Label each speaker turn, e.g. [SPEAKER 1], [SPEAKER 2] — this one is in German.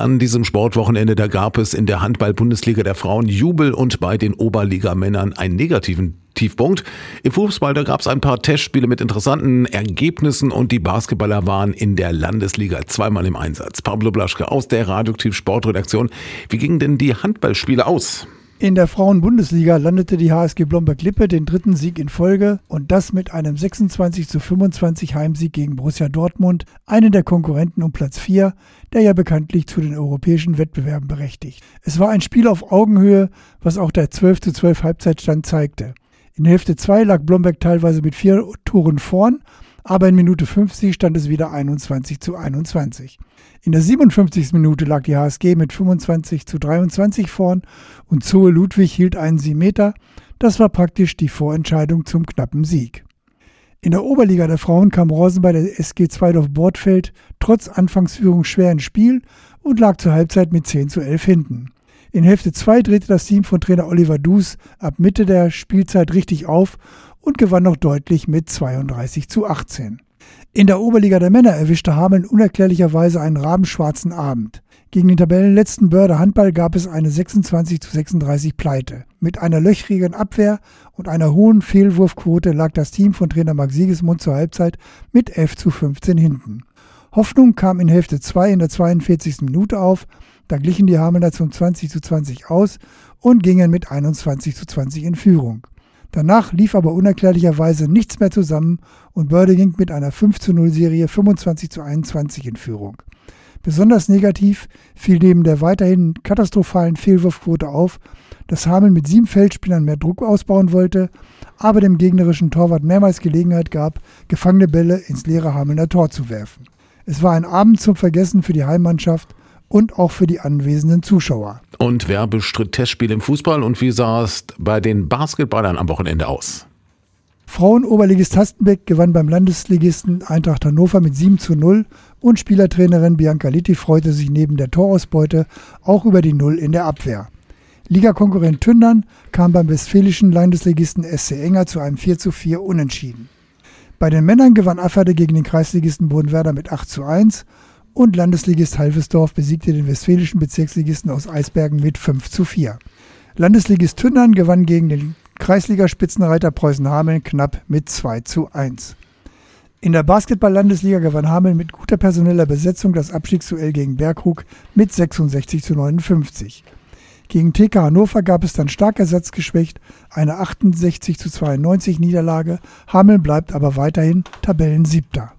[SPEAKER 1] An diesem Sportwochenende, da gab es in der Handball-Bundesliga der Frauen Jubel und bei den Oberligamännern einen negativen Tiefpunkt. Im Fußball, da gab es ein paar Testspiele mit interessanten Ergebnissen und die Basketballer waren in der Landesliga zweimal im Einsatz. Pablo Blaschke aus der Radioaktiv Sportredaktion. Wie gingen denn die Handballspiele aus?
[SPEAKER 2] In der Frauen-Bundesliga landete die HSG Blomberg-Lippe den dritten Sieg in Folge und das mit einem 26 zu 25 Heimsieg gegen Borussia Dortmund, einen der Konkurrenten um Platz 4, der ja bekanntlich zu den europäischen Wettbewerben berechtigt. Es war ein Spiel auf Augenhöhe, was auch der 12 zu 12 Halbzeitstand zeigte. In Hälfte 2 lag Blomberg teilweise mit vier Toren vorn, aber in Minute 50 stand es wieder 21 zu 21. In der 57. Minute lag die HSG mit 25 zu 23 vorn und Zoe Ludwig hielt einen 7 Meter. Das war praktisch die Vorentscheidung zum knappen Sieg. In der Oberliga der Frauen kam Rosen bei der SG Zweidorf Bordfeld trotz Anfangsführung schwer ins Spiel und lag zur Halbzeit mit 10 zu 11 hinten. In Hälfte 2 drehte das Team von Trainer Oliver Dus ab Mitte der Spielzeit richtig auf und gewann noch deutlich mit 32 zu 18. In der Oberliga der Männer erwischte Hameln unerklärlicherweise einen rabenschwarzen Abend. Gegen den Tabellenletzten Börder Handball gab es eine 26 zu 36 Pleite. Mit einer löchrigen Abwehr und einer hohen Fehlwurfquote lag das Team von Trainer Max Siegesmund zur Halbzeit mit 11 zu 15 hinten. Hoffnung kam in Hälfte 2 in der 42. Minute auf, da glichen die Hamelner zum 20 zu 20 aus und gingen mit 21 zu 20 in Führung. Danach lief aber unerklärlicherweise nichts mehr zusammen und Börde ging mit einer 5 zu 0 Serie 25 zu 21 in Führung. Besonders negativ fiel neben der weiterhin katastrophalen Fehlwurfquote auf, dass Hameln mit sieben Feldspielern mehr Druck ausbauen wollte, aber dem gegnerischen Torwart mehrmals Gelegenheit gab, gefangene Bälle ins leere Hamelner Tor zu werfen. Es war ein Abend zum Vergessen für die Heimmannschaft und auch für die anwesenden Zuschauer.
[SPEAKER 1] Und wer bestritt Testspiele im Fußball und wie sah es bei den Basketballern am Wochenende aus?
[SPEAKER 2] Frauenoberligist Hastenbeck gewann beim Landesligisten Eintracht Hannover mit 7 zu 0 und Spielertrainerin Bianca Litti freute sich neben der Torausbeute auch über die Null in der Abwehr. Ligakonkurrent Tündern kam beim westfälischen Landesligisten SC Enger zu einem 4 zu 4 Unentschieden. Bei den Männern gewann Afferde gegen den Kreisligisten Bodenwerder mit 8 zu 1 und Landesligist Halvesdorf besiegte den westfälischen Bezirksligisten aus Eisbergen mit 5 zu 4. Landesligist Tündern gewann gegen den Kreisligaspitzenreiter Preußen-Hameln knapp mit 2 zu 1. In der Basketball-Landesliga gewann Hameln mit guter personeller Besetzung das Abstiegsduell gegen Berghug mit 66 zu 59. Gegen TK Hannover gab es dann stark ersatzgeschwächt eine 68 zu 92 Niederlage. Hameln bleibt aber weiterhin Tabellensiebter.